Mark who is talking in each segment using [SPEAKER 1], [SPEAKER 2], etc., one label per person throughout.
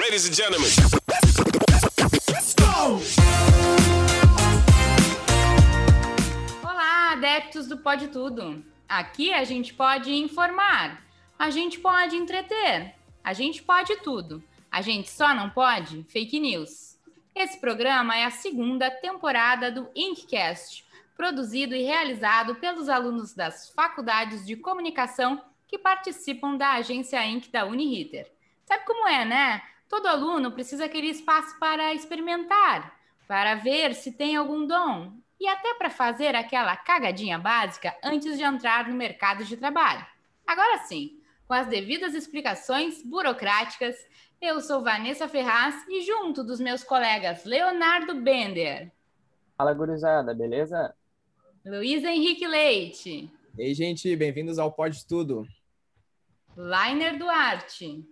[SPEAKER 1] Ladies and gentlemen.
[SPEAKER 2] Olá, adeptos do Pode Tudo. Aqui a gente pode informar, a gente pode entreter, a gente pode tudo. A gente só não pode fake news. Esse programa é a segunda temporada do Inkcast, produzido e realizado pelos alunos das faculdades de comunicação que participam da agência Inc da Uniriter. Sabe como é, né? Todo aluno precisa aquele espaço para experimentar, para ver se tem algum dom e até para fazer aquela cagadinha básica antes de entrar no mercado de trabalho. Agora sim, com as devidas explicações burocráticas, eu sou Vanessa Ferraz e junto dos meus colegas Leonardo Bender.
[SPEAKER 3] Fala, gurizada, beleza?
[SPEAKER 2] Luiz Henrique Leite.
[SPEAKER 4] E aí, gente, bem-vindos ao Pode Tudo.
[SPEAKER 2] Lainer Duarte.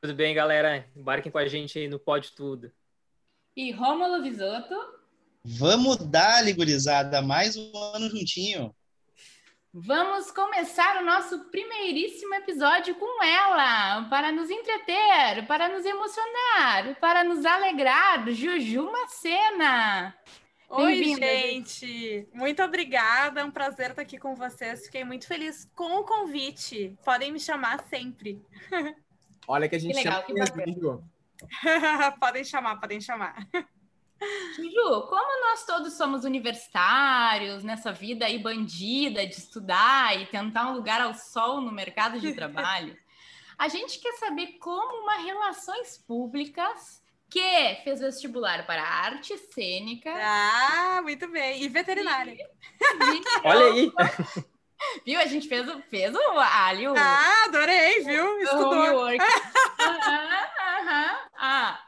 [SPEAKER 5] Tudo bem, galera? Embarquem com a gente aí no Pode Tudo.
[SPEAKER 2] E Rômulo Visotto.
[SPEAKER 6] Vamos dar, gurizada, mais um ano juntinho.
[SPEAKER 2] Vamos começar o nosso primeiríssimo episódio com ela, para nos entreter, para nos emocionar, para nos alegrar. Juju Macena.
[SPEAKER 7] Oi, gente! Muito obrigada, é um prazer estar aqui com vocês. Fiquei muito feliz com o convite. Podem me chamar sempre.
[SPEAKER 4] Olha que a gente
[SPEAKER 2] Que legal,
[SPEAKER 4] chama
[SPEAKER 2] que
[SPEAKER 7] podem chamar, podem chamar.
[SPEAKER 2] Juju, como nós todos somos universitários, nessa vida aí bandida de estudar e tentar um lugar ao sol no mercado de trabalho, a gente quer saber como uma relações públicas que fez vestibular para arte cênica
[SPEAKER 7] Ah, muito bem. E veterinária.
[SPEAKER 5] Olha aí.
[SPEAKER 2] Viu? A gente fez, o- fez o, ali o,
[SPEAKER 7] Ah, adorei, viu? Estudou.
[SPEAKER 2] aham. Ah,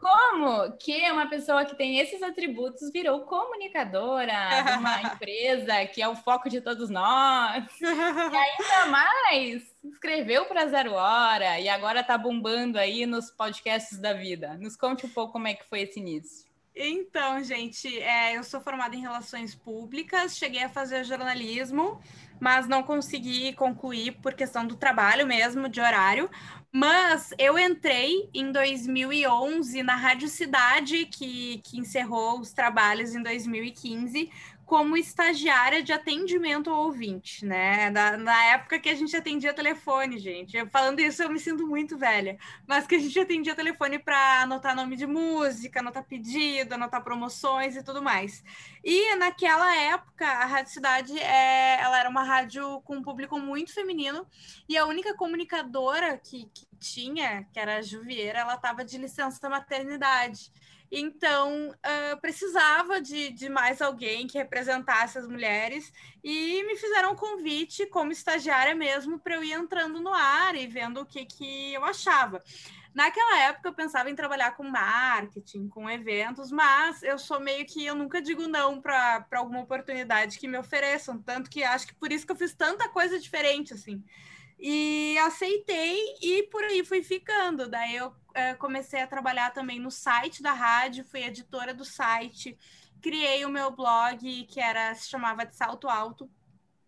[SPEAKER 2] como que uma pessoa que tem esses atributos virou comunicadora de uma empresa que é o foco de todos nós? E ainda mais, escreveu para Zero Hora e agora tá bombando aí nos podcasts da vida. Nos conte um pouco como é que foi esse início.
[SPEAKER 7] Então, gente, é, eu sou formada em relações públicas, cheguei a fazer jornalismo, mas não consegui concluir por questão do trabalho mesmo, de horário. Mas eu entrei em 2011 na Rádio Cidade, que, que encerrou os trabalhos em 2015, como estagiária de atendimento ao ouvinte, né? Na, época que a gente atendia telefone, gente. Eu, falando isso, eu me sinto muito velha mas que a gente atendia telefone para anotar nome de música, anotar pedido, anotar promoções e tudo mais. E naquela época, a Rádio Cidade é, ela era uma rádio com um público muito feminino e a única comunicadora que, que tinha, que era a Juvieira, ela estava de licença maternidade. Então, ah, precisava de, de mais alguém que representasse as mulheres e me fizeram um convite como estagiária mesmo para eu ir entrando no ar e vendo o que, que eu achava. Naquela época eu pensava em trabalhar com marketing, com eventos, mas eu sou meio que eu nunca digo não para alguma oportunidade que me ofereçam, tanto que acho que por isso que eu fiz tanta coisa diferente assim. E aceitei e por aí fui ficando. Daí eu eh, comecei a trabalhar também no site da rádio, fui editora do site, criei o meu blog que era se chamava de Salto Alto,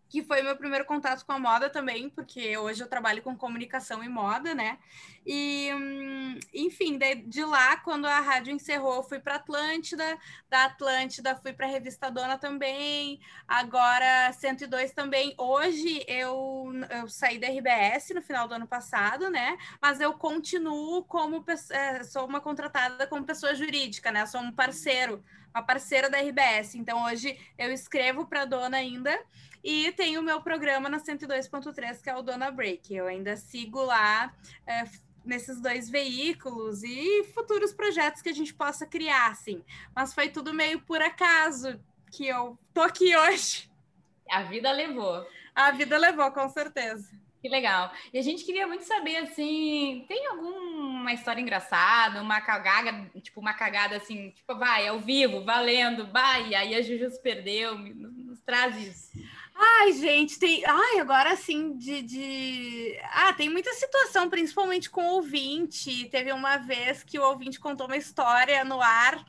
[SPEAKER 7] que foi meu primeiro contato com a moda também, porque hoje eu trabalho com comunicação e moda, né? E, hum, enfim, de, de lá, quando a rádio encerrou, fui para Atlântida, da Atlântida fui para a Revista Dona também, agora 102 também. Hoje eu, eu saí da RBS no final do ano passado, né? Mas eu continuo como eh, sou uma contratada como pessoa jurídica, né? Sou um parceiro, uma parceira da RBS. Então hoje eu escrevo para a Dona ainda. E tem o meu programa na 102.3, que é o Dona Break. Eu ainda sigo lá é, nesses dois veículos e futuros projetos que a gente possa criar, assim. Mas foi tudo meio por acaso que eu tô aqui hoje.
[SPEAKER 2] A vida levou.
[SPEAKER 7] A vida levou, com certeza.
[SPEAKER 2] Que legal. E a gente queria muito saber, assim, tem alguma história engraçada, uma cagada, tipo, uma cagada assim, tipo, vai, ao vivo, valendo, vai, e aí a Juju se perdeu, me- nos traz isso.
[SPEAKER 7] Ai, gente, tem. Ai, agora assim, de, de. Ah, tem muita situação, principalmente com o ouvinte. Teve uma vez que o ouvinte contou uma história no ar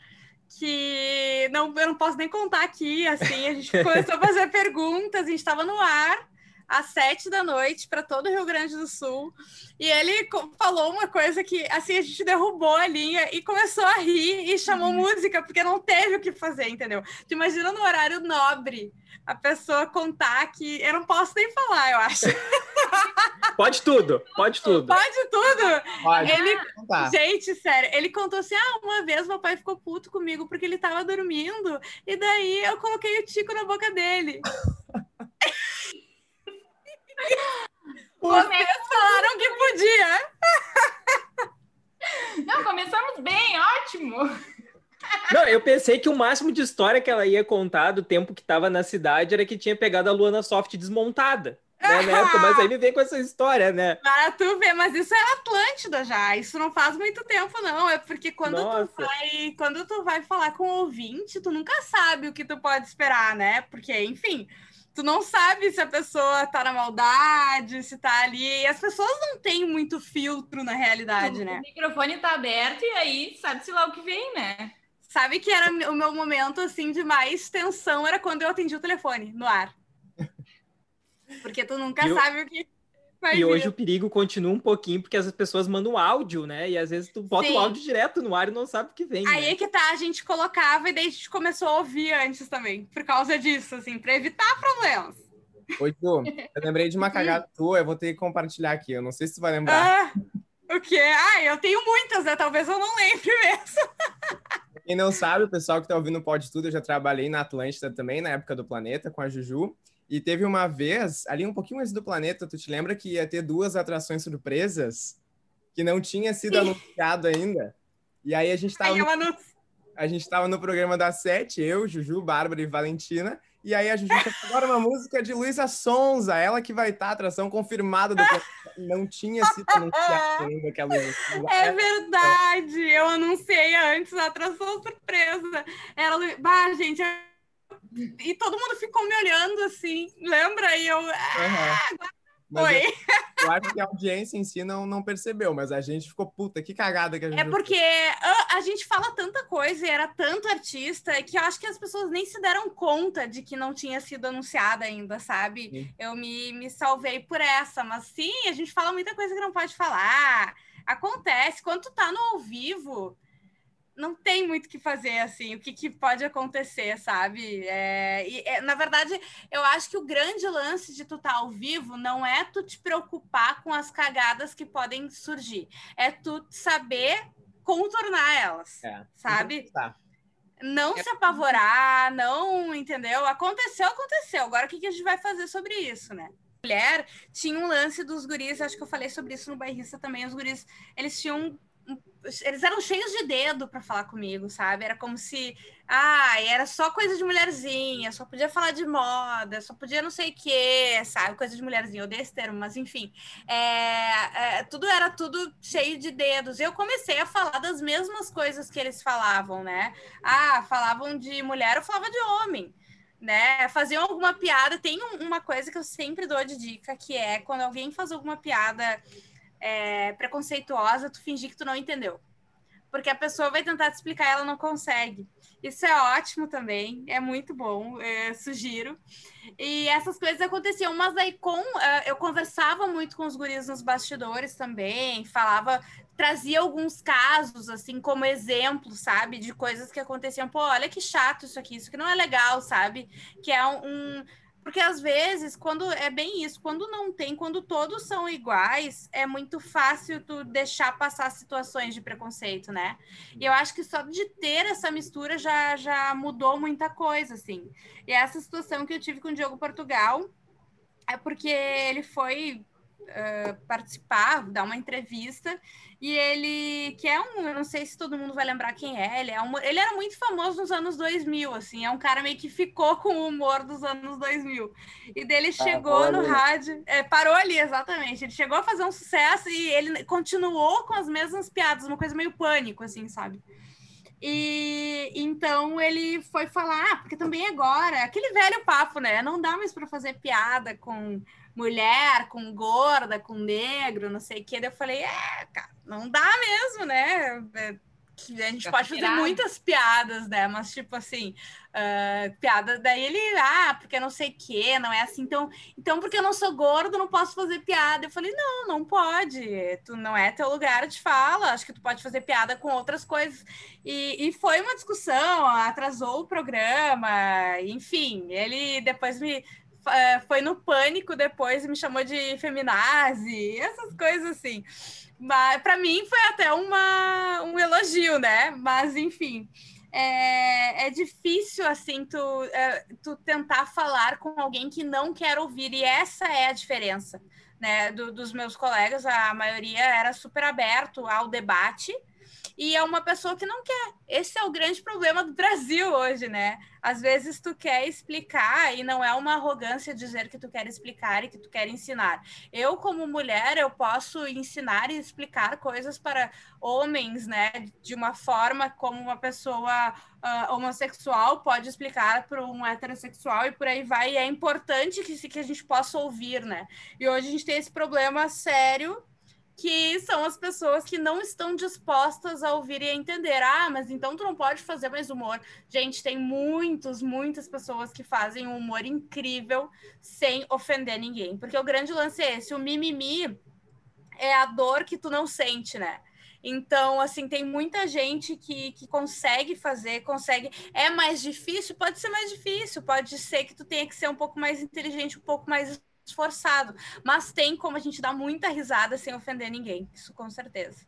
[SPEAKER 7] que não, eu não posso nem contar aqui. Assim, a gente começou a fazer perguntas, a gente estava no ar. Às sete da noite para todo o Rio Grande do Sul. E ele falou uma coisa que assim a gente derrubou a linha e começou a rir e chamou uhum. música, porque não teve o que fazer, entendeu? Tu imagina no horário nobre a pessoa contar que. Eu não posso nem falar, eu acho.
[SPEAKER 5] Pode tudo, pode tudo.
[SPEAKER 7] Pode tudo. Pode. Ele, gente, sério, ele contou assim: ah, uma vez meu pai ficou puto comigo porque ele tava dormindo, e daí eu coloquei o tico na boca dele. Vocês falaram que podia.
[SPEAKER 2] Não, começamos bem, ótimo.
[SPEAKER 5] Não, eu pensei que o máximo de história que ela ia contar do tempo que estava na cidade era que tinha pegado a Luana Soft desmontada. Né, na época, mas aí me vem com essa história, né?
[SPEAKER 7] Para tu ver, mas isso é Atlântida já. Isso não faz muito tempo, não. É porque quando tu vai, quando tu vai falar com o ouvinte, tu nunca sabe o que tu pode esperar, né? Porque, enfim, tu não sabe se a pessoa tá na maldade, se tá ali. E as pessoas não têm muito filtro na realidade,
[SPEAKER 2] o
[SPEAKER 7] né?
[SPEAKER 2] O microfone tá aberto e aí sabe-se lá o que vem, né?
[SPEAKER 7] Sabe que era o meu momento assim de mais tensão era quando eu atendi o telefone no ar. Porque tu nunca eu... sabe o que
[SPEAKER 5] e hoje o perigo continua um pouquinho, porque as pessoas mandam áudio, né? E às vezes tu bota Sim. o áudio direto no ar e não sabe o que vem.
[SPEAKER 7] Aí
[SPEAKER 5] né?
[SPEAKER 7] é que tá, a gente colocava e daí a gente começou a ouvir antes também, por causa disso, assim, para evitar problemas.
[SPEAKER 4] Oi, Tu, eu lembrei de uma cagada tua, eu vou ter que compartilhar aqui. Eu não sei se tu vai lembrar.
[SPEAKER 7] Ah, o quê? Ah, eu tenho muitas, né? Talvez eu não lembre mesmo.
[SPEAKER 4] Quem não sabe, o pessoal que tá ouvindo pode tudo, eu já trabalhei na Atlântida também, na época do Planeta, com a Juju. E teve uma vez, ali um pouquinho antes do planeta, tu te lembra que ia ter duas atrações surpresas que não tinha sido anunciado ainda? E aí a gente tava. No... A gente tava no programa da Sete, eu, Juju, Bárbara e Valentina. E aí a Juju agora uma música de Luísa Sonza, ela que vai estar, tá, atração confirmada do Não tinha sido anunciado ainda que a Luísa
[SPEAKER 7] Sonza. É verdade! Eu anunciei antes a atração surpresa. Ela. Bah, gente, e todo mundo ficou me olhando assim, lembra? E eu. Ah,
[SPEAKER 4] uhum. Oi. Eu, eu, acho que a audiência em si não, não percebeu, mas a gente ficou, puta, que cagada que a gente.
[SPEAKER 7] É porque a, a, gente fala tanta coisa e era tanto artista que eu acho que as pessoas nem se deram conta de que não tinha sido anunciada ainda, sabe? Sim. Eu me, me salvei por essa, mas sim, a gente fala muita coisa que não pode falar. Acontece, quando tu tá no ao vivo não tem muito o que fazer, assim, o que, que pode acontecer, sabe? É, e, é, na verdade, eu acho que o grande lance de tu estar tá ao vivo não é tu te preocupar com as cagadas que podem surgir, é tu saber contornar elas, é, sabe? Tá. Não é... se apavorar, não, entendeu? Aconteceu, aconteceu. Agora o que, que a gente vai fazer sobre isso, né? Mulher tinha um lance dos guris, acho que eu falei sobre isso no bairrista também. Os guris, eles tinham eles eram cheios de dedo para falar comigo, sabe? Era como se, ah, era só coisa de mulherzinha, só podia falar de moda, só podia não sei o quê, sabe? Coisa de mulherzinha, eu odeio esse termo, mas enfim. É, é, tudo era tudo cheio de dedos. Eu comecei a falar das mesmas coisas que eles falavam, né? Ah, falavam de mulher, eu falava de homem. Né, faziam alguma piada. Tem uma coisa que eu sempre dou de dica, que é quando alguém faz alguma piada é, preconceituosa, tu fingir que tu não entendeu. Porque a pessoa vai tentar te explicar e ela não consegue. Isso é ótimo também, é muito bom, é, sugiro. E essas coisas aconteciam, mas aí com uh, eu conversava muito com os guris nos bastidores também, falava, trazia alguns casos assim como exemplo, sabe, de coisas que aconteciam. Pô, olha que chato isso aqui, isso que não é legal, sabe? Que é um, um porque às vezes, quando é bem isso, quando não tem, quando todos são iguais, é muito fácil tu deixar passar situações de preconceito, né? E eu acho que só de ter essa mistura já, já mudou muita coisa, assim. E essa situação que eu tive com o Diogo Portugal é porque ele foi uh, participar, dar uma entrevista, e ele, que é um, eu não sei se todo mundo vai lembrar quem é, ele, é um, ele era muito famoso nos anos 2000, assim, é um cara meio que ficou com o humor dos anos 2000. E dele chegou no rádio, é, parou ali, exatamente, ele chegou a fazer um sucesso e ele continuou com as mesmas piadas, uma coisa meio pânico, assim, sabe? E então ele foi falar, ah, porque também agora, aquele velho papo, né? Não dá mais para fazer piada com mulher, com gorda, com negro, não sei o que. Daí eu falei, é, cara, não dá mesmo, né? É, que a gente pode fazer
[SPEAKER 2] pirado.
[SPEAKER 7] muitas piadas, né? Mas, tipo assim, ah, piada, daí ele, ah, porque não sei o quê, não é assim. Então, então, porque eu não sou gordo, não posso fazer piada. Eu falei, não, não pode. Tu não é teu lugar de fala. Acho que tu pode fazer piada com outras coisas. E, e foi uma discussão, atrasou o programa, enfim, ele depois me. Eh, Foi no pânico depois e me chamou de feminazi, essas coisas assim. Mas para mim foi até uma, um elogio, né? Mas enfim, é, é difícil assim tu, é, tu tentar falar com alguém que não quer ouvir, e essa é a diferença, né? do- dos meus colegas, a maioria era super aberto ao debate. E é uma pessoa que não quer. Esse é o grande problema do Brasil hoje, né? Às vezes tu quer explicar e não é uma arrogância dizer que tu quer explicar e que tu quer ensinar. Eu, como mulher, eu posso ensinar e explicar coisas para homens, né? De uma forma como uma pessoa ah, homossexual pode explicar para um heterossexual e por aí vai. E é importante que, que a gente possa ouvir, né? E hoje a gente tem esse problema sério que são as pessoas que não estão dispostas a ouvir e a entender. Ah, mas então tu não pode fazer mais humor. Gente, tem muitos, muitas pessoas que fazem um humor incrível sem ofender ninguém. Porque o grande lance é esse, o mimimi é a dor que tu não sente, né? Então, assim, tem muita gente que, que consegue fazer, consegue. É mais difícil? Pode ser mais difícil, pode ser que tu tenha que ser um pouco mais inteligente, um pouco mais esforçado, mas tem como a gente dar muita risada sem ofender ninguém, isso com certeza.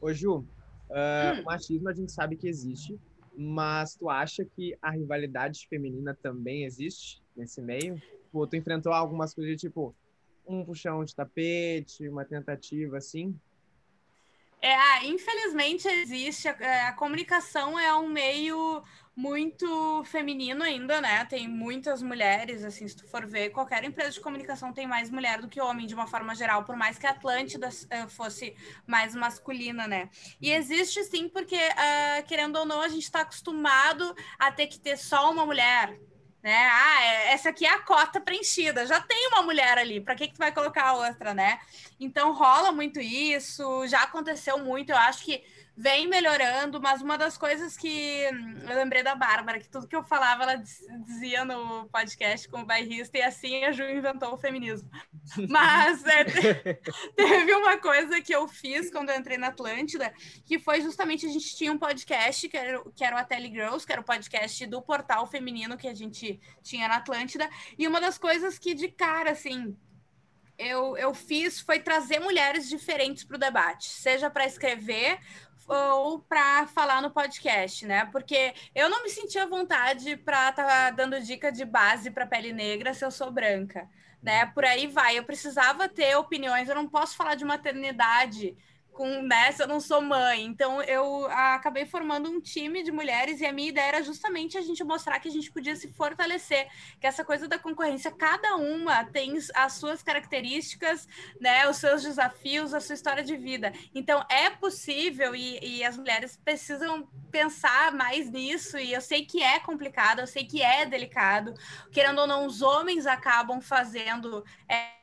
[SPEAKER 4] Ô, Ju, ah,
[SPEAKER 7] Hum.
[SPEAKER 4] o machismo a gente sabe que existe, mas tu acha que a rivalidade feminina também existe nesse meio? Tipo, tu enfrentou algumas coisas tipo um puxão de tapete, uma tentativa assim?
[SPEAKER 7] É, infelizmente existe, a, a comunicação é um meio muito feminino ainda, né? Tem muitas mulheres, assim, se tu for ver, qualquer empresa de comunicação tem mais mulher do que homem, de uma forma geral, por mais que a Atlântida eh, fosse mais masculina, né? E existe sim, porque, ah, querendo ou não, a gente está acostumado a ter que ter só uma mulher, né? Ah, é- essa aqui é a cota preenchida, já tem uma mulher ali, para que que tu vai colocar a outra, né? Então rola muito isso, já aconteceu muito, eu acho que vem melhorando, mas uma das coisas que hum, eu lembrei da Bárbara, que tudo que eu falava ela diz- dizia no podcast com o bairrista, e assim a Ju inventou o feminismo. Mas é, te- teve uma coisa que eu fiz quando eu entrei na Atlântida, que foi justamente a gente tinha um podcast, que era, o- que era o Ateli Girls, que era o podcast do portal feminino que a gente tinha na Atlântida, e uma das coisas que de cara, assim, eu, eu fiz foi trazer mulheres diferentes para o debate, seja para escrever ou para falar no podcast, né? Porque eu não me sentia à vontade para estar dando dica de base para pele negra se eu sou branca, né? Por aí vai. Eu precisava ter opiniões. Eu não posso falar de maternidade com, se eu não sou mãe. Então eu acabei formando um time de mulheres e a minha ideia era justamente a gente mostrar que a gente podia se fortalecer, que essa coisa da concorrência, cada uma tem as suas características, né, os seus desafios, a sua história de vida. Então é possível e, e as mulheres precisam pensar mais nisso. E eu sei que é complicado, eu sei que é delicado. Querendo ou não, os homens acabam fazendo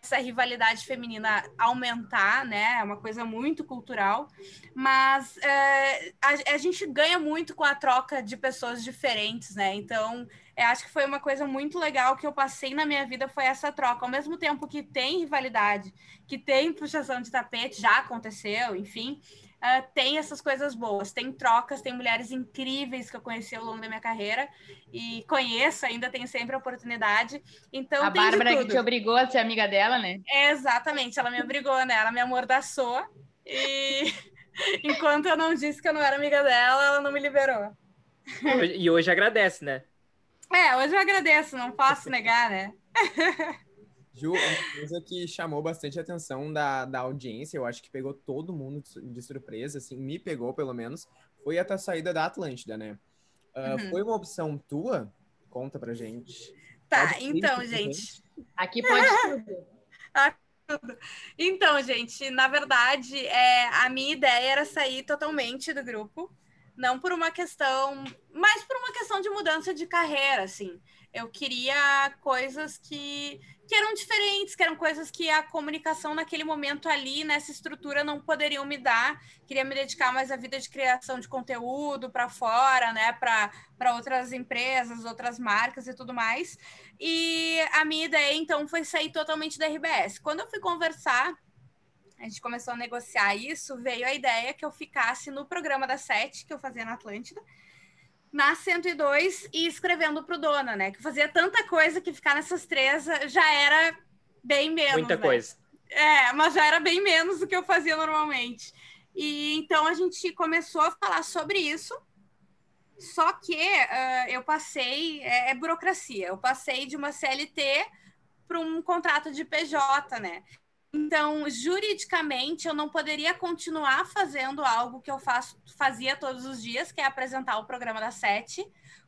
[SPEAKER 7] essa rivalidade feminina aumentar, né? É uma coisa muito cultural, mas é, a, a, gente ganha muito com a troca de pessoas diferentes, né? Então, eu acho que foi uma coisa muito legal que eu passei na minha vida foi essa troca. Ao mesmo tempo que tem rivalidade, que tem puxação de tapete, já aconteceu, enfim. Uh, tem essas coisas boas, tem trocas, tem mulheres incríveis que eu conheci ao longo da minha carreira e conheço, ainda tenho sempre a oportunidade. Então,
[SPEAKER 2] a
[SPEAKER 7] tem
[SPEAKER 2] Bárbara que te obrigou a ser amiga dela, né?
[SPEAKER 7] É, exatamente, ela me obrigou, né? Ela me amordaçou e enquanto eu não disse que eu não era amiga dela, ela não me liberou.
[SPEAKER 5] E hoje agradece, né?
[SPEAKER 7] É, hoje eu agradeço, não posso negar, né?
[SPEAKER 4] Ju, uma coisa que chamou bastante a atenção da, da audiência, eu acho que pegou todo mundo de surpresa, assim, me pegou pelo menos, foi a tua saída da Atlântida, né? Uh, uhum. Foi uma opção tua? Conta pra gente.
[SPEAKER 7] Tá, pode então, gente. gente.
[SPEAKER 2] Aqui pode tudo.
[SPEAKER 7] tudo. Então, gente, na verdade, é, a minha ideia era sair totalmente do grupo. Não por uma questão, mas por uma questão de mudança de carreira, assim. Eu queria coisas que, que eram diferentes, que eram coisas que a comunicação naquele momento ali, nessa estrutura, não poderiam me dar. Queria me dedicar mais à vida de criação de conteúdo para fora, né? Para outras empresas, outras marcas e tudo mais. E a minha ideia, então, foi sair totalmente da RBS. Quando eu fui conversar a gente começou a negociar isso, veio a ideia que eu ficasse no programa da Sete, que eu fazia na Atlântida, na 102 e escrevendo para o Dona, né? Que fazia tanta coisa que ficar nessas três já era bem menos.
[SPEAKER 5] Muita
[SPEAKER 7] né?
[SPEAKER 5] coisa.
[SPEAKER 7] É, mas já era bem menos do que eu fazia normalmente. E então a gente começou a falar sobre isso. Só que uh, eu passei, é, é burocracia, eu passei de uma CLT para um contrato de PJ, né? Então, juridicamente, eu não poderia continuar fazendo algo que eu faço, fazia todos os dias, que é apresentar o programa da Sete,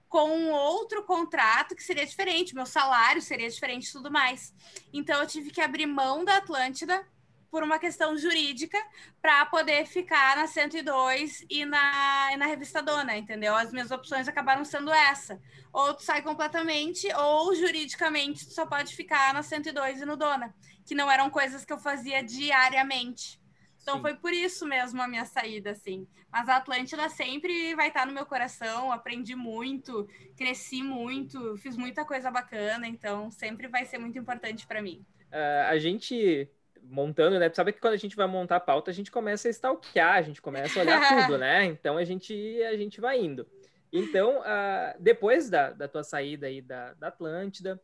[SPEAKER 7] com um outro contrato que seria diferente, meu salário seria diferente e tudo mais. Então, eu tive que abrir mão da Atlântida por uma questão jurídica para poder ficar na 102 e na, e na revista Dona, entendeu? As minhas opções acabaram sendo essa. Ou tu sai completamente, ou juridicamente tu só pode ficar na 102 e no Dona, que não eram coisas que eu fazia diariamente. Então Sim. foi por isso mesmo a minha saída, assim. Mas a Atlântida sempre vai estar no meu coração, aprendi muito, cresci muito, fiz muita coisa bacana, então sempre vai ser muito importante para mim.
[SPEAKER 5] Uh, a gente montando, né? Tu sabe que quando a gente vai montar a pauta, a gente começa a stalkear, a gente começa a olhar tudo, né? Então a gente, a gente vai indo. Então, uh, depois da, da tua saída aí da, da Atlântida,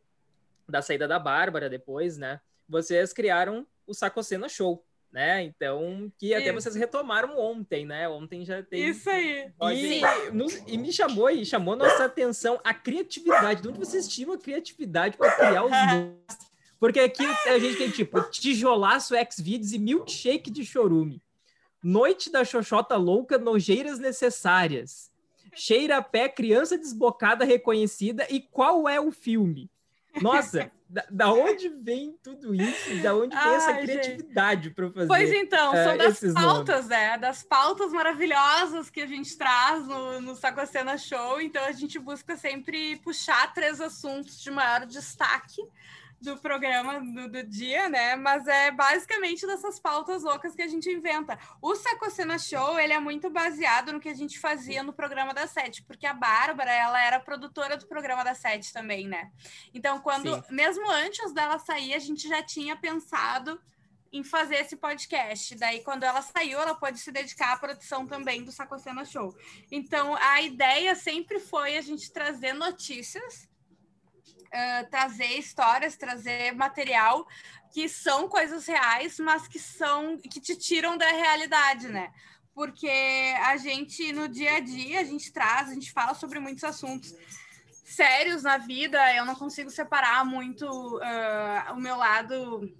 [SPEAKER 5] da saída da Bárbara depois, né? Vocês criaram o Sacocena Show, né? Então, que até Isso. vocês retomaram ontem, né? Ontem já tem.
[SPEAKER 7] Isso aí.
[SPEAKER 5] E, nos, e me chamou e chamou nossa atenção a criatividade. De onde vocês tinham a criatividade para criar os porque aqui a gente tem tipo tijolaço X-Videos e milkshake de chorume. Noite da Xoxota Louca, nojeiras necessárias. Cheira pé, criança desbocada reconhecida. E qual é o filme? Nossa, da, da, onde vem tudo isso? Da onde vem essa criatividade para fazer?
[SPEAKER 7] Pois então, são uh, das pautas, né? Das pautas maravilhosas que a gente traz no, no Sacocena Show. Então a gente busca sempre puxar três assuntos de maior destaque do programa do, do, dia, né? Mas é basicamente dessas pautas loucas que a gente inventa. O Sacocena Show, ele é muito baseado no que a gente fazia no programa da Sete, porque a Bárbara, ela era produtora do programa da Sete também, né? Então, quando, Sim. mesmo antes dela sair, a gente já tinha pensado em fazer esse podcast. Daí, quando ela saiu, ela pôde se dedicar à produção também do Sacocena Show. Então, a ideia sempre foi a gente trazer notícias uh, trazer histórias, trazer material que são coisas reais, mas que são que te tiram da realidade, né? Porque a gente no dia a dia a gente traz, a gente fala sobre muitos assuntos sérios na vida. Eu não consigo separar muito uh, o meu lado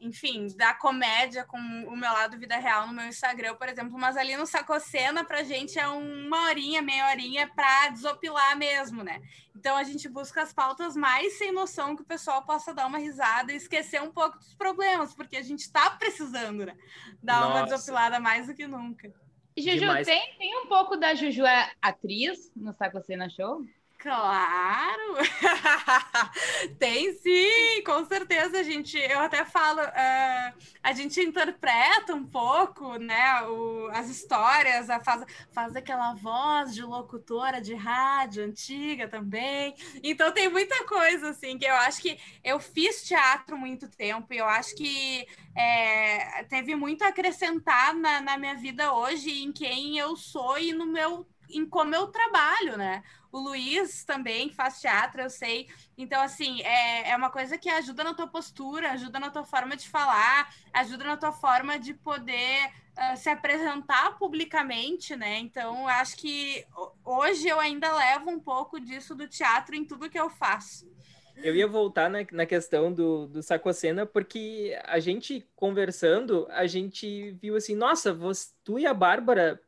[SPEAKER 7] enfim, da comédia com o meu lado vida real no meu Instagram, por exemplo, mas ali no Sacocena pra gente é uma horinha, meia horinha pra desopilar mesmo, né? Então a gente busca as pautas mais sem noção que o pessoal possa dar uma risada e esquecer um pouco dos problemas, porque a gente tá precisando, né? Dar Nossa. uma desopilada mais do que nunca.
[SPEAKER 2] Juju, tem, tem um pouco da Juju é atriz no Sacocena Show?
[SPEAKER 7] Claro! Tem sim, com certeza, a gente. Eu até falo, uh, a gente interpreta um pouco, né, o, as histórias, a, faz, faz aquela voz de locutora de rádio antiga também. Então tem muita coisa, assim, que eu acho que eu fiz teatro muito tempo e eu acho que é, teve muito a acrescentar na, na minha vida hoje, em quem eu sou e no meu em como eu trabalho, né? O Luiz também faz teatro, eu sei. Então, assim, é, é uma coisa que ajuda na tua postura, ajuda na tua forma de falar, ajuda na tua forma de poder uh, se apresentar publicamente, né? Então, acho que hoje eu ainda levo um pouco disso do teatro em tudo que eu faço.
[SPEAKER 5] Eu ia voltar na, na questão do, do Sacocena, porque a gente conversando, a gente viu assim, nossa, você, tu e a Bárbara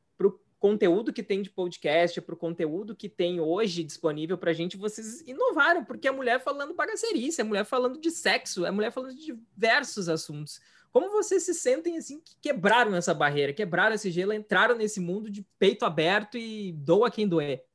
[SPEAKER 5] conteúdo que tem de podcast, para o conteúdo que tem hoje disponível para a gente, vocês inovaram, porque a mulher falando bagaceirice, a mulher falando de sexo, a mulher falando de diversos assuntos. Como vocês se sentem assim que quebraram essa barreira, quebraram esse gelo, entraram nesse mundo de peito aberto e doa quem doer?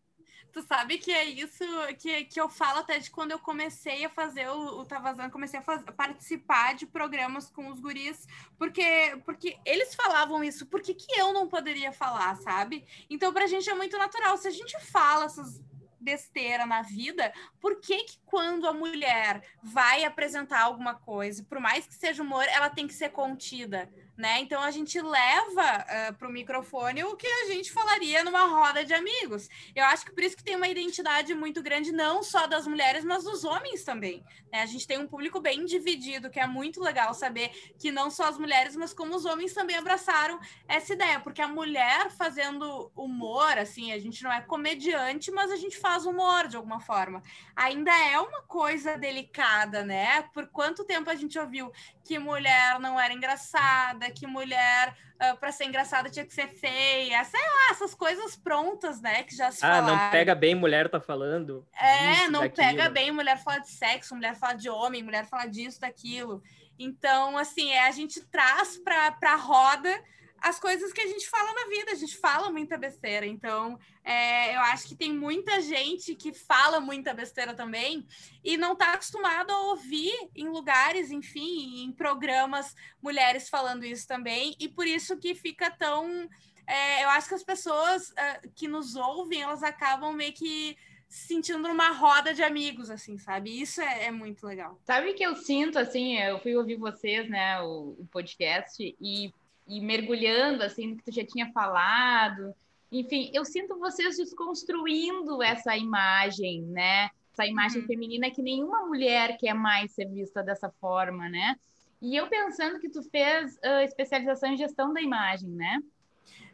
[SPEAKER 7] Tu sabe que é isso que, que eu falo até de quando eu comecei a fazer o, o Tavazan, comecei a, a participar de programas com os guris, porque, porque eles falavam isso, por que, que eu não poderia falar, sabe? Então, pra gente é muito natural. Se a gente fala essas besteira na vida, por que que quando a mulher vai apresentar alguma coisa, por mais que seja humor, ela tem que ser contida? Né? Então a gente leva uh, para o microfone o que a gente falaria numa roda de amigos. Eu acho que por isso que tem uma identidade muito grande, não só das mulheres, mas dos homens também. Né? A gente tem um público bem dividido, que é muito legal saber que não só as mulheres, mas como os homens também abraçaram essa ideia, porque a mulher fazendo humor, assim, a gente não é comediante, mas a gente faz humor de alguma forma. Ainda é uma coisa delicada, né? Por quanto tempo a gente ouviu que mulher não era engraçada, que mulher, uh, ah, para ser engraçada, tinha que ser feia, sei lá, essas coisas prontas, né? Que já se
[SPEAKER 5] Ah,
[SPEAKER 7] falaram.
[SPEAKER 5] não pega bem, mulher tá falando.
[SPEAKER 7] É, não
[SPEAKER 5] daquilo.
[SPEAKER 7] pega bem mulher fala de sexo, mulher fala de homem, mulher fala disso, daquilo. Então, assim, é, a gente traz para a roda as coisas que a gente fala na vida, a gente fala muita besteira. Então, é, eu acho que tem muita gente que fala muita besteira também e não está acostumado a ouvir em lugares, enfim, em programas, mulheres falando isso também, e por isso que fica tão. é, eu acho que as pessoas é, que nos ouvem, elas acabam meio que se sentindo numa roda de amigos, assim, sabe? Isso é, é muito legal.
[SPEAKER 2] Sabe que eu sinto, assim, eu fui ouvir vocês, né, o, o podcast, e, e mergulhando, assim, no que tu já tinha falado. Enfim, eu sinto vocês desconstruindo essa imagem, né? Essa imagem
[SPEAKER 7] Uhum.
[SPEAKER 2] feminina que nenhuma mulher quer mais ser vista dessa forma, né? E eu pensando que tu fez ah, especialização em gestão da imagem, né?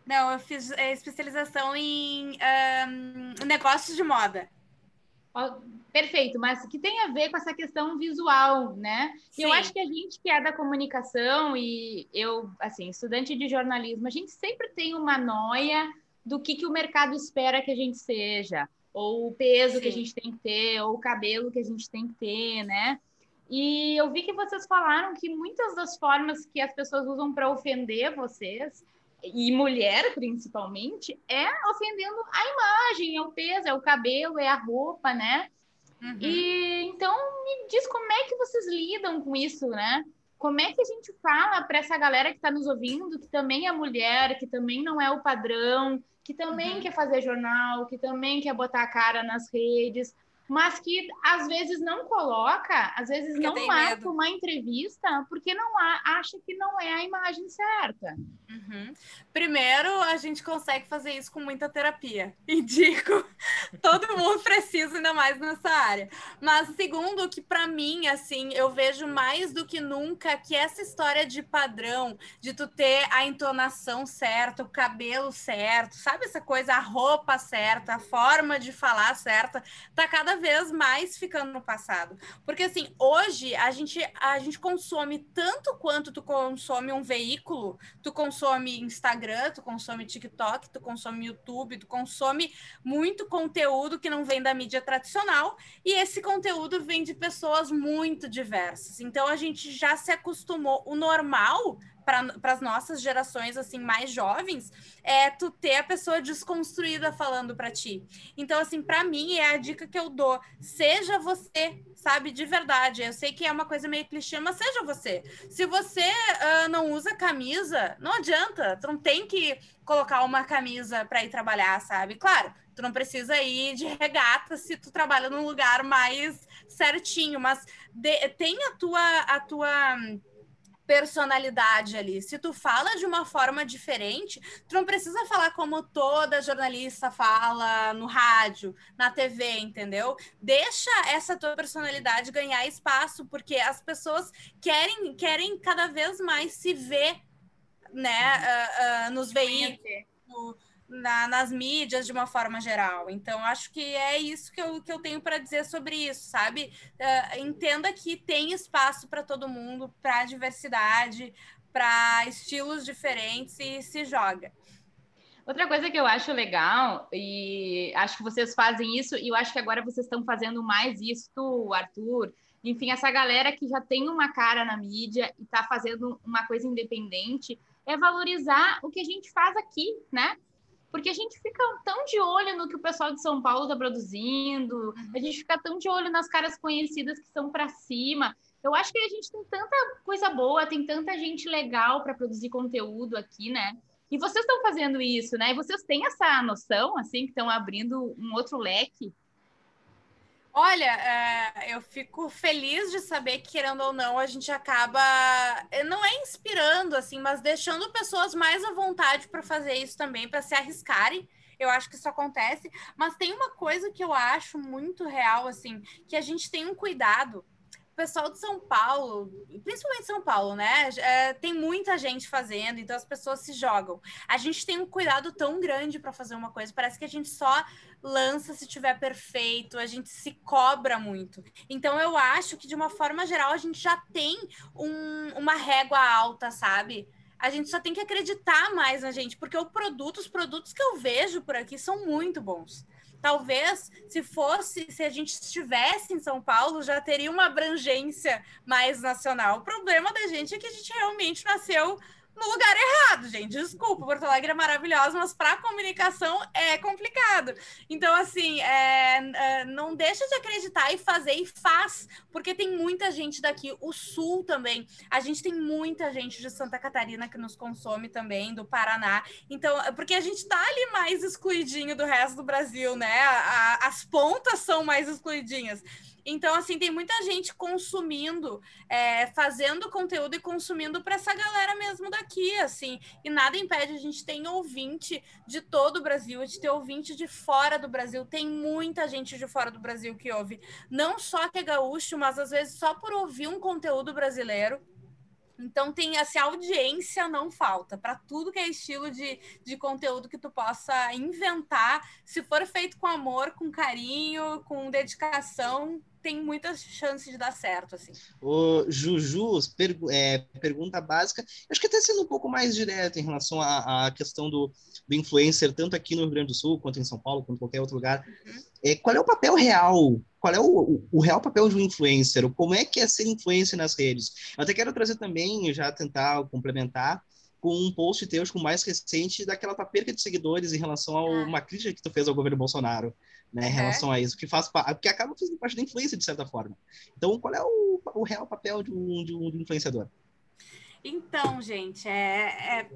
[SPEAKER 7] Não, eu fiz é, especialização em ahn, negócios de moda.
[SPEAKER 2] Perfeito, mas que tem a ver com essa questão visual, né? E Eu
[SPEAKER 7] Sim.
[SPEAKER 2] acho que a gente que é da comunicação e eu, assim, estudante de jornalismo, a gente sempre tem uma noia do que, que o mercado espera que a gente seja, ou o peso que a
[SPEAKER 7] Sim.
[SPEAKER 2] gente tem que ter, ou o cabelo que a gente tem que ter, né? E eu vi que vocês falaram que muitas das formas que as pessoas usam para ofender vocês, e mulher principalmente, é ofendendo a imagem, é o peso, é o cabelo, é a roupa, né?
[SPEAKER 7] Uhum.
[SPEAKER 2] E então me diz como é que vocês lidam com isso, né? Como é que a gente fala para essa galera que está nos ouvindo, que também é mulher, que também não é o padrão, que também
[SPEAKER 7] Uhum.
[SPEAKER 2] quer fazer jornal, que também quer botar a cara nas redes, mas que às vezes não coloca, às vezes
[SPEAKER 7] Porque
[SPEAKER 2] não marca
[SPEAKER 7] medo.
[SPEAKER 2] uma entrevista porque não há- acha que não é a imagem certa.
[SPEAKER 7] Uhum. Primeiro, a gente consegue fazer isso com muita terapia. Indico. Todo mundo precisa, ainda mais nessa área. Mas segundo, que para mim, assim, eu vejo mais do que nunca que essa história de padrão, de tu ter a entonação certa, o cabelo certo, sabe essa coisa, a roupa certa, a forma de falar certa, tá cada vez mais ficando no passado. Porque assim, hoje a gente a gente consome tanto quanto tu consome um veículo, tu consome Instagram, tu consome TikTok, tu consome YouTube, tu consome muito conteúdo que não vem da mídia tradicional e esse conteúdo vem de pessoas muito diversas. Então a gente já se acostumou. O normal para as nossas gerações assim mais jovens é tu ter a pessoa desconstruída falando para ti. Então assim, para mim é a dica que eu dou, seja você, sabe, de verdade. Eu sei que é uma coisa meio clichê, mas seja você. Se você ah, não usa camisa, não adianta, tu não tem que colocar uma camisa para ir trabalhar, sabe? Claro, tu não precisa ir de regata se tu trabalha num lugar mais certinho, mas de- tem a tua a tua personalidade ali. Se tu fala de uma forma diferente, tu não precisa falar como toda jornalista fala no rádio, na TV, entendeu? Deixa essa tua personalidade ganhar espaço, porque as pessoas querem querem cada vez mais se ver, né, ah, ah, nos veículos, na- nas mídias de uma forma geral. Então, acho que é isso que eu, que eu tenho para dizer sobre isso, sabe? Ah, entenda que tem espaço para todo mundo, para diversidade, para estilos diferentes e se joga.
[SPEAKER 2] Outra coisa que eu acho legal, e acho que vocês fazem isso, e eu acho que agora vocês estão fazendo mais isso, Arthur, enfim, essa galera que já tem uma cara na mídia e está fazendo uma coisa independente, é valorizar o que a gente faz aqui, né? Porque a gente fica tão de olho no que o pessoal de São Paulo está produzindo, a gente fica tão de olho nas caras conhecidas que estão para cima. Eu acho que a gente tem tanta coisa boa, tem tanta gente legal para produzir conteúdo aqui, né? E vocês estão fazendo isso, né? E vocês têm essa noção, assim, que estão abrindo um outro leque
[SPEAKER 7] Olha, é, eu fico feliz de saber que, querendo ou não, a gente acaba, eh, não é inspirando, assim, mas deixando pessoas mais à vontade para fazer isso também, para se arriscarem. Eu acho que isso acontece. Mas tem uma coisa que eu acho muito real, assim, que a gente tem um cuidado pessoal de São Paulo, principalmente São Paulo, né? É, tem muita gente fazendo, então as pessoas se jogam. A gente tem um cuidado tão grande para fazer uma coisa, parece que a gente só lança se tiver perfeito, a gente se cobra muito. Então eu acho que de uma forma geral a gente já tem um, uma régua alta, sabe? A gente só tem que acreditar mais na gente, porque o produto, os produtos que eu vejo por aqui são muito bons. Talvez, se fosse, se a gente estivesse em São Paulo, já teria uma abrangência mais nacional. O problema da gente é que a gente realmente nasceu no lugar errado, gente. Desculpa, Porto Alegre é maravilhosa, mas para comunicação é complicado. Então, assim, é, é, não deixa de acreditar e fazer e faz, porque tem muita gente daqui. O Sul também. A gente tem muita gente de Santa Catarina que nos consome também, do Paraná. Então, porque a gente tá ali mais excluidinho do resto do Brasil, né? A, a, as pontas são mais excluidinhas. Então, assim, tem muita gente consumindo, é, fazendo conteúdo e consumindo para essa galera mesmo daqui, assim. E nada impede, a gente tem ouvinte de todo o Brasil, gente tem ouvinte de fora do Brasil, tem muita gente de fora do Brasil que ouve. Não só que é gaúcho, mas às vezes só por ouvir um conteúdo brasileiro. Então tem essa assim, audiência não falta para tudo que é estilo de, de conteúdo que tu possa inventar, se for feito com amor, com carinho, com dedicação, tem muitas chances de dar certo, assim.
[SPEAKER 6] O Juju, é, pergunta básica, acho que até sendo um pouco mais direto em relação à, à questão do, do, influencer, tanto aqui no Rio Grande do Sul, quanto em São Paulo, quanto em qualquer outro lugar. Uhum. É, qual é o papel real? Qual é o, o, o, real papel de um influencer? Como é que é ser influencer nas redes? Eu até quero trazer também, já tentar complementar, com um post teu, com mais recente, daquela tua perca de seguidores em relação a ah. uma crítica que tu fez ao governo Bolsonaro né, em relação a isso, que faz que acaba fazendo parte da influência de certa forma. Então, qual é o, o real papel de um, de um, de um influenciador?
[SPEAKER 7] Então, gente, é, é,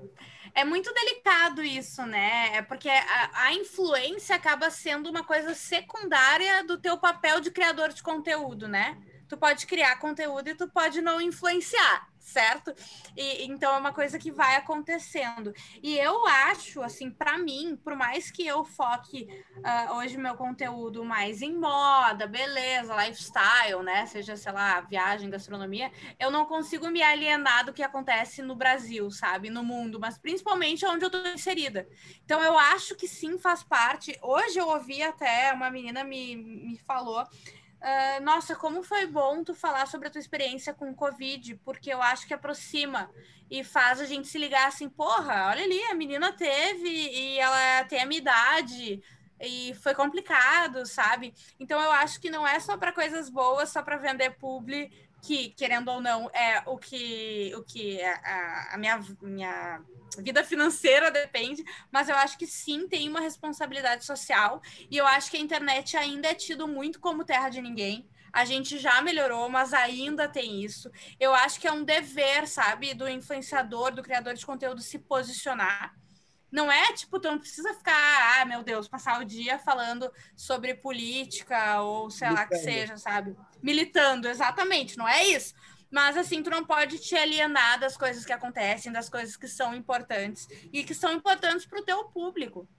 [SPEAKER 7] é, muito delicado isso, né? É porque a, a, influência acaba sendo uma coisa secundária do teu papel de criador de conteúdo, né? Tu pode criar conteúdo e tu pode não influenciar certo? E então é uma coisa que vai acontecendo. E eu acho, assim, para mim, por mais que eu foque uh, hoje meu conteúdo mais em moda, beleza, lifestyle, né? Seja, sei lá, viagem, gastronomia, eu não consigo me alienar do que acontece no Brasil, sabe? No mundo, mas principalmente onde eu tô inserida. Então eu acho que sim faz parte. Hoje eu ouvi até uma menina me, me falou Uh, nossa, como foi bom tu falar sobre a tua experiência com o Covid, porque eu acho que aproxima e faz a gente se ligar assim, porra, olha ali, a menina teve e ela tem a minha idade e foi complicado, sabe? Então eu acho que não é só para coisas boas, só para vender publi, que querendo ou não é o que o que a, a minha, minha vida financeira depende, mas eu acho que sim tem uma responsabilidade social e eu acho que a internet ainda é tido muito como terra de ninguém. A gente já melhorou, mas ainda tem isso. Eu acho que é um dever, sabe, do influenciador, do criador de conteúdo se posicionar. Não é tipo, tu não precisa ficar, ah, meu Deus, passar o dia falando sobre política ou sei Militando. lá que seja, sabe? Militando, exatamente, não é isso. Mas assim, tu não pode te alienar das coisas que acontecem, das coisas que são importantes e que são importantes para o teu público.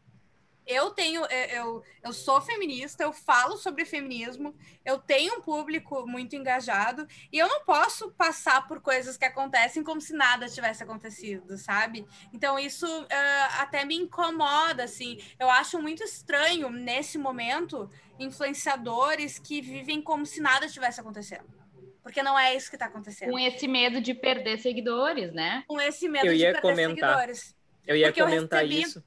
[SPEAKER 7] Eu tenho, eu, eu sou feminista, eu falo sobre feminismo, eu tenho um público muito engajado e eu não posso passar por coisas que acontecem como se nada tivesse acontecido, sabe? Então isso uh, até me incomoda, assim. Eu acho muito estranho nesse momento influenciadores que vivem como se nada tivesse acontecendo. Porque não é isso que está acontecendo.
[SPEAKER 2] Com esse medo de perder seguidores, né?
[SPEAKER 7] Com esse medo eu de perder comentar. seguidores.
[SPEAKER 5] Eu ia Porque comentar eu recebi... isso.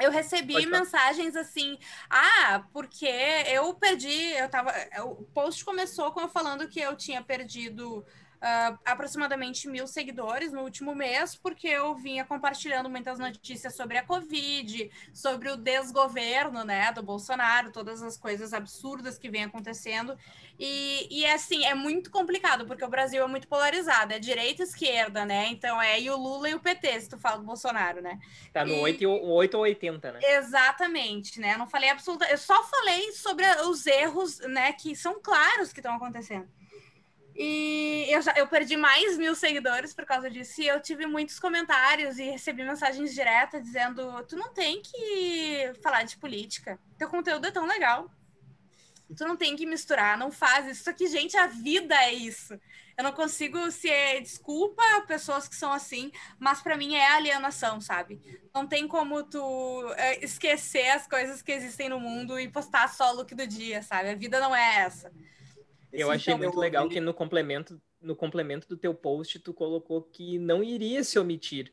[SPEAKER 7] Eu recebi mensagens assim, ah, porque eu perdi, eu tava, o post começou com eu falando que eu tinha perdido uh, aproximadamente mil seguidores no último mês, porque eu vinha compartilhando muitas notícias sobre a Covid, sobre o desgoverno, né, do Bolsonaro, todas as coisas absurdas que vem acontecendo. E, e assim, é muito complicado, porque o Brasil é muito polarizado, é direita e esquerda, né? Então é e o Lula e o PT, se tu fala do Bolsonaro, né?
[SPEAKER 5] Tá no
[SPEAKER 7] e...
[SPEAKER 5] 8, 8 ou 80, né?
[SPEAKER 7] Exatamente, né? Eu não falei absolutamente, eu só falei sobre os erros, né, que são claros que estão acontecendo. E eu, já, eu perdi mais mil seguidores por causa disso. E eu tive muitos comentários e recebi mensagens diretas dizendo: tu não tem que falar de política. Teu conteúdo é tão legal. Tu não tem que misturar, não faz isso aqui, gente. A vida é isso. Eu não consigo se desculpa pessoas que são assim, mas para mim é alienação, sabe? Não tem como tu é, esquecer as coisas que existem no mundo e postar só o look do dia, sabe? A vida não é essa.
[SPEAKER 5] Eu achei então, muito eu legal que no complemento, no complemento do teu post tu colocou que não iria se omitir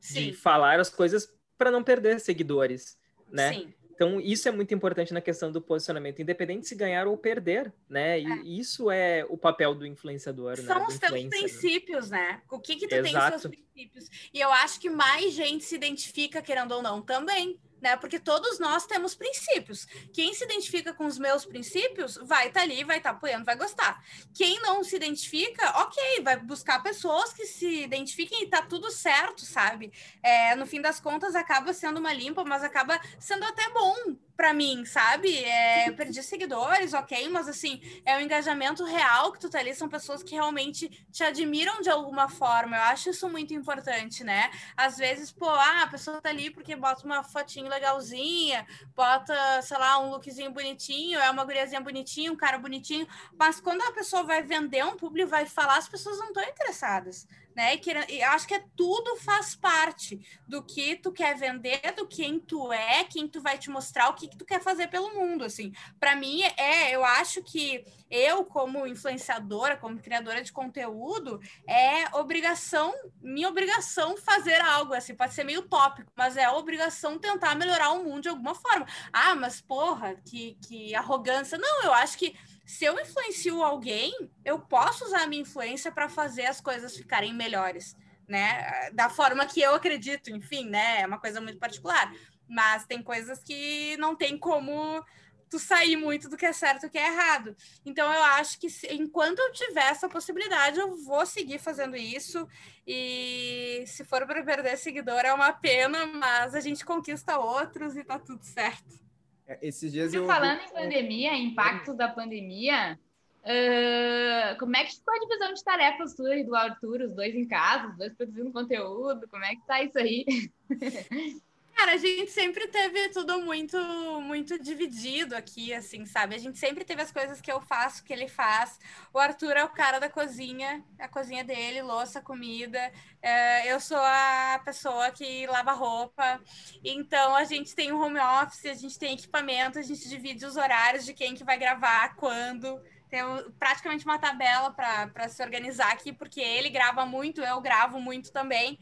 [SPEAKER 5] Sim. de falar as coisas para não perder seguidores, né? Sim. Então, isso é muito importante na questão do posicionamento, independente se ganhar ou perder, né? E é. isso é o papel do influenciador,
[SPEAKER 7] São
[SPEAKER 5] né?
[SPEAKER 7] os teus princípios, né? O que que tu Exato. tem os seus princípios. E eu acho que mais gente se identifica, querendo ou não, também né? Porque todos nós temos princípios. Quem se identifica com os meus princípios vai estar tá ali, vai estar tá apoiando, vai gostar. Quem não se identifica, ok, vai buscar pessoas que se identifiquem e tá tudo certo, sabe? É, no fim das contas, acaba sendo uma limpa, mas acaba sendo até bom para mim, sabe? É, perdi seguidores, ok, mas assim, é o um engajamento real que tu tá ali, são pessoas que realmente te admiram de alguma forma. Eu acho isso muito importante, né? Às vezes, pô, ah, a pessoa tá ali porque bota uma fotinho legalzinha, bota, sei lá, um lookzinho bonitinho, é uma guriazinha bonitinha, um cara bonitinho, mas quando a pessoa vai vender um público, vai falar, as pessoas não estão interessadas né? Que, e acho que é, tudo faz parte do que tu quer vender, do quem tu é, quem tu vai te mostrar, o que, que tu quer fazer pelo mundo, assim. Para mim, é, eu acho que eu, como influenciadora, como criadora de conteúdo, é obrigação, minha obrigação fazer algo, assim, pode ser meio tópico, mas é obrigação tentar melhorar o mundo de alguma forma. Ah, mas porra, que, que arrogância. Não, eu acho que se eu influencio alguém, eu posso usar a minha influência para fazer as coisas ficarem melhores, né? Da forma que eu acredito, enfim, né? É uma coisa muito particular. Mas tem coisas que não tem como tu sair muito do que é certo e que é errado. Então eu acho que se, enquanto eu tiver essa possibilidade, eu vou seguir fazendo isso. E se for para perder seguidor é uma pena, mas a gente conquista outros e tá tudo certo.
[SPEAKER 4] É, esses dias
[SPEAKER 2] eu. Falando em pandemia, impactos da pandemia, uh, como é que ficou a divisão de tarefas sua e do Arthur, os dois em casa, os dois produzindo conteúdo? Como é que tá isso aí?
[SPEAKER 7] Cara, a gente sempre teve tudo muito, muito dividido aqui, assim, sabe? A gente sempre teve as coisas que eu faço, que ele faz. O Arthur é o cara da cozinha, a cozinha dele, louça, comida. É, eu sou a pessoa que lava roupa. Então, a gente tem um home office, a gente tem equipamento, a gente divide os horários de quem que vai gravar, quando. Tem praticamente uma tabela para se organizar aqui, porque ele grava muito, eu gravo muito também.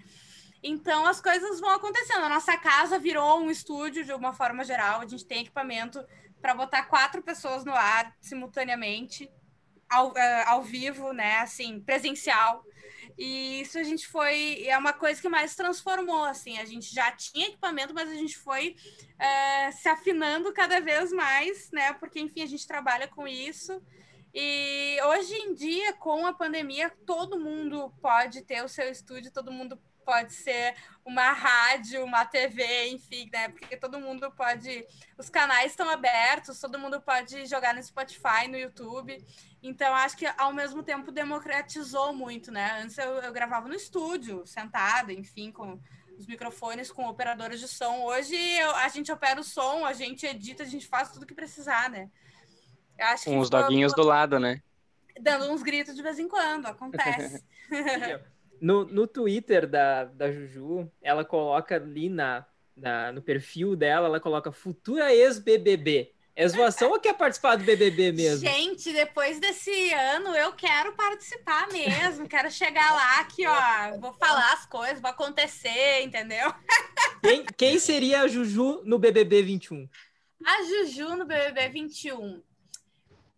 [SPEAKER 7] Então as coisas vão acontecendo. A nossa casa virou um estúdio de alguma forma geral. A gente tem equipamento para botar quatro pessoas no ar simultaneamente, ao, uh, ao vivo, né? Assim, presencial. E isso a gente foi. É uma coisa que mais transformou. Assim, a gente já tinha equipamento, mas a gente foi uh, se afinando cada vez mais, né? Porque, enfim, a gente trabalha com isso. E hoje em dia, com a pandemia, todo mundo pode ter o seu estúdio, todo mundo pode ser uma rádio, uma TV, enfim, né? Porque todo mundo pode. Os canais estão abertos, todo mundo pode jogar no Spotify, no YouTube. Então, acho que ao mesmo tempo democratizou muito, né? Antes eu, eu gravava no estúdio, sentada, enfim, com os microfones, com operadores de som. Hoje eu, a gente opera o som, a gente edita, a gente faz tudo que precisar, né?
[SPEAKER 3] Eu acho com os doguinhos do lado, né?
[SPEAKER 7] Dando uns gritos de vez em quando, acontece.
[SPEAKER 5] No, no Twitter da, da Juju, ela coloca ali na, na, no perfil dela, ela coloca futura ex-BBB. É zoação ou quer participar do BBB mesmo?
[SPEAKER 7] Gente, depois desse ano eu quero participar mesmo. quero chegar lá aqui, ó. Vou falar as coisas, vai acontecer, entendeu?
[SPEAKER 5] Quem, quem seria a Juju no BBB 21?
[SPEAKER 7] A Juju no BBB 21.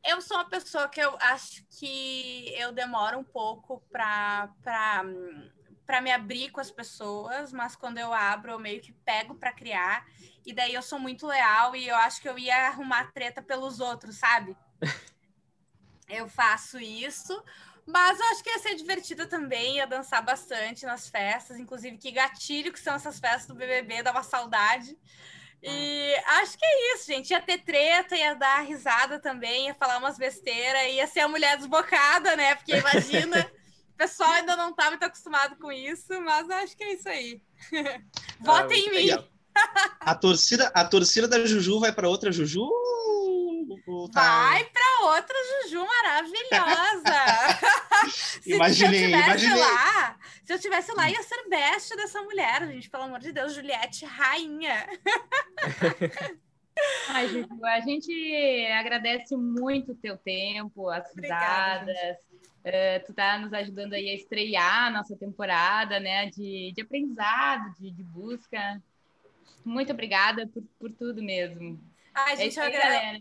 [SPEAKER 7] Eu sou uma pessoa que eu acho que eu demoro um pouco para para me abrir com as pessoas, mas quando eu abro, eu meio que pego para criar. E daí eu sou muito leal e eu acho que eu ia arrumar treta pelos outros, sabe? eu faço isso. Mas eu acho que ia ser divertida também, ia dançar bastante nas festas, inclusive que gatilho que são essas festas do BBB, dá uma saudade. E acho que é isso, gente. Ia ter treta, ia dar risada também, ia falar umas besteiras, ia ser a mulher desbocada, né? Porque imagina, o pessoal ainda não tá muito acostumado com isso, mas acho que é isso aí. Votem ah, em mim. Legal.
[SPEAKER 6] A torcida, a torcida da Juju vai para outra Juju?
[SPEAKER 7] Tá... Vai para outra Juju maravilhosa. se,
[SPEAKER 6] imaginei,
[SPEAKER 7] eu
[SPEAKER 6] imaginei.
[SPEAKER 7] lá, se eu tivesse lá, ia ser best dessa mulher, gente. Pelo amor de Deus, Juliette, rainha.
[SPEAKER 2] Ai, a gente agradece muito o teu tempo, as Obrigada, risadas. Uh, tu tá nos ajudando aí a estrear a nossa temporada, né? De, de aprendizado, de, de busca. Muito obrigada por, por tudo mesmo.
[SPEAKER 7] Ai, gente, é eu, agra...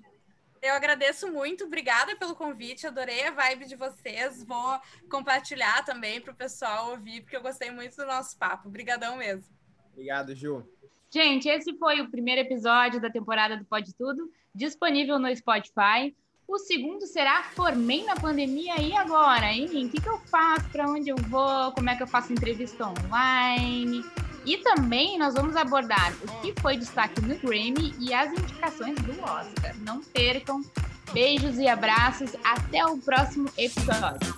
[SPEAKER 7] eu agradeço muito. Obrigada pelo convite. Adorei a vibe de vocês. Vou compartilhar também para o pessoal ouvir, porque eu gostei muito do nosso papo. Obrigadão mesmo.
[SPEAKER 4] Obrigado, Ju.
[SPEAKER 2] Gente, esse foi o primeiro episódio da temporada do Pode Tudo, disponível no Spotify. O segundo será Formei na Pandemia e agora, hein? O que, que eu faço? Para onde eu vou? Como é que eu faço entrevista online? E também nós vamos abordar o que foi destaque no Grammy e as indicações do Oscar. Não percam. Beijos e abraços. Até o próximo episódio.